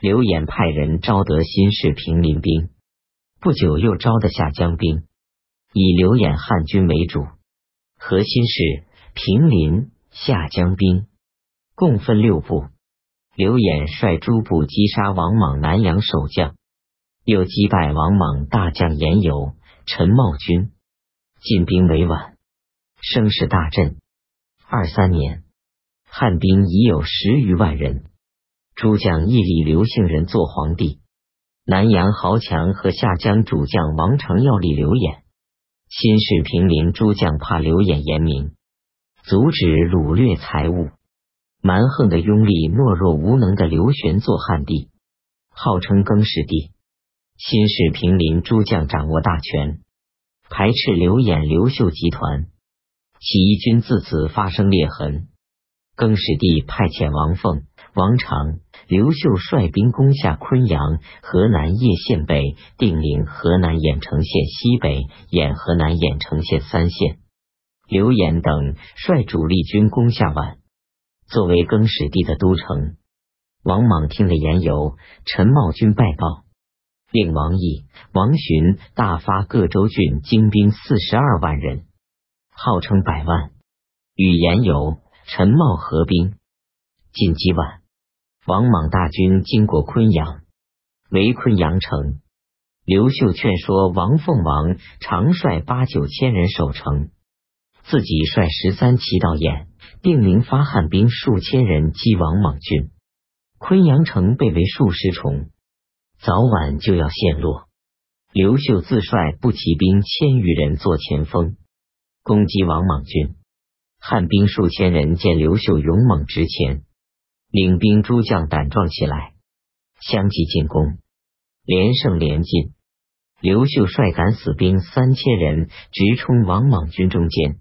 刘演派人招得新式平林兵，不久又招得下江兵，以刘演汉军为主，核心是平林下江兵，共分六部。刘演率诸部击杀王莽南阳守将，又击败王莽大将严尤、陈茂军，进兵委婉，声势大振。二三年，汉兵已有十余万人。诸将屹立刘姓人做皇帝，南阳豪强和下江主将王成要立刘演。新式平陵诸将怕刘演严明，阻止掳掠财物，蛮横的拥立懦弱无能的刘玄做汉帝，号称更始帝。新式平陵诸将掌握大权，排斥刘演、刘秀集团，起义军自此发生裂痕。更始帝派遣王凤。王长、刘秀率兵攻下昆阳、河南叶县北、定陵、河南郾城县西北、兖河南郾城县三县。刘演等率主力军攻下宛，作为更始帝的都城。王莽听了言由，陈茂军败报，令王毅、王寻大发各州郡精兵四十二万人，号称百万，与言由、陈茂合兵进击宛。王莽大军经过昆阳，围昆阳城。刘秀劝说王凤王常率八九千人守城，自己率十三骑到兖定陵发汉兵数千人击王莽军。昆阳城被围数十重，早晚就要陷落。刘秀自率步骑兵千余人做前锋，攻击王莽军。汉兵数千人见刘秀勇猛直前。领兵诸将胆壮起来，相继进攻，连胜连进。刘秀率敢死兵三千人直冲王莽军中间，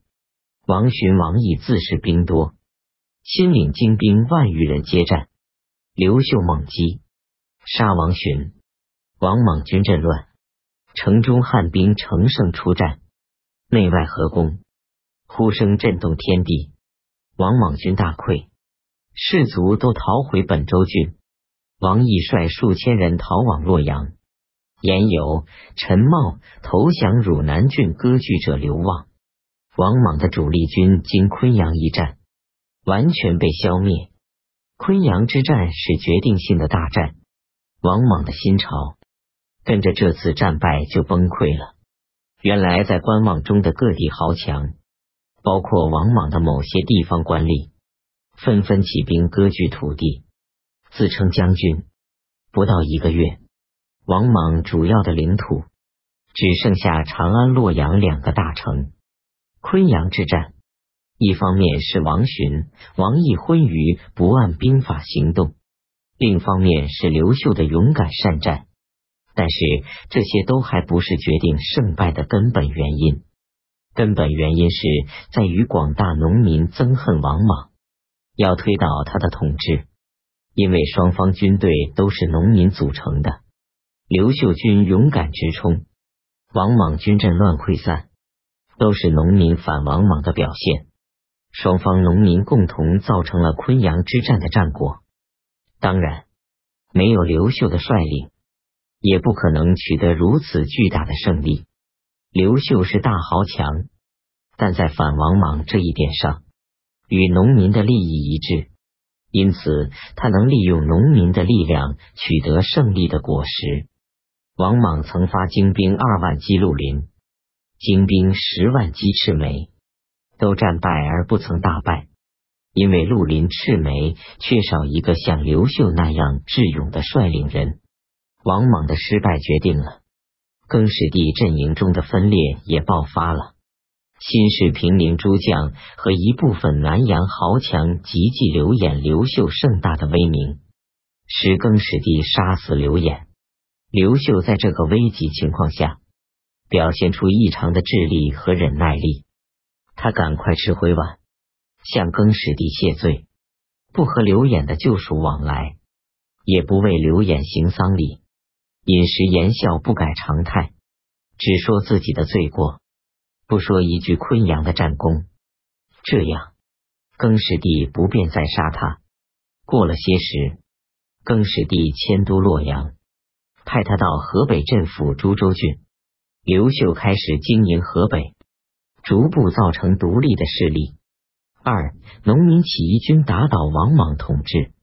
王寻、王毅自恃兵多，亲领精兵万余人接战。刘秀猛击，杀王寻，王莽军阵乱，城中汉兵乘胜出战，内外合攻，呼声震动天地，王莽军大溃。士卒都逃回本州郡，王毅率数千人逃往洛阳。言有陈茂投降汝南郡割据者刘望，王莽的主力军经昆阳一战，完全被消灭。昆阳之战是决定性的大战，王莽的新朝跟着这次战败就崩溃了。原来在观望中的各地豪强，包括王莽的某些地方官吏。纷纷起兵割据土地，自称将军。不到一个月，王莽主要的领土只剩下长安、洛阳两个大城。昆阳之战，一方面是王寻、王毅昏于不按兵法行动，另一方面是刘秀的勇敢善战。但是这些都还不是决定胜败的根本原因。根本原因是在于广大农民憎恨王莽。要推倒他的统治，因为双方军队都是农民组成的。刘秀军勇敢直冲，王莽军阵乱溃散，都是农民反王莽的表现。双方农民共同造成了昆阳之战的战果。当然，没有刘秀的率领，也不可能取得如此巨大的胜利。刘秀是大豪强，但在反王莽这一点上。与农民的利益一致，因此他能利用农民的力量取得胜利的果实。王莽曾发精兵二万击绿林，精兵十万击赤眉，都战败而不曾大败，因为绿林赤眉缺少一个像刘秀那样智勇的率领人。王莽的失败决定了更始帝阵营中的分裂也爆发了。新式平民诸将和一部分南阳豪强集济刘演、刘秀盛大的威名，使更始帝杀死刘演。刘秀在这个危急情况下，表现出异常的智力和忍耐力。他赶快吃回碗，向更始帝谢罪，不和刘演的旧属往来，也不为刘演行丧礼，饮食言笑不改常态，只说自己的罪过。不说一句昆阳的战功，这样更始帝不便再杀他。过了些时，更始帝迁都洛阳，派他到河北镇抚株洲郡。刘秀开始经营河北，逐步造成独立的势力。二、农民起义军打倒王莽统治。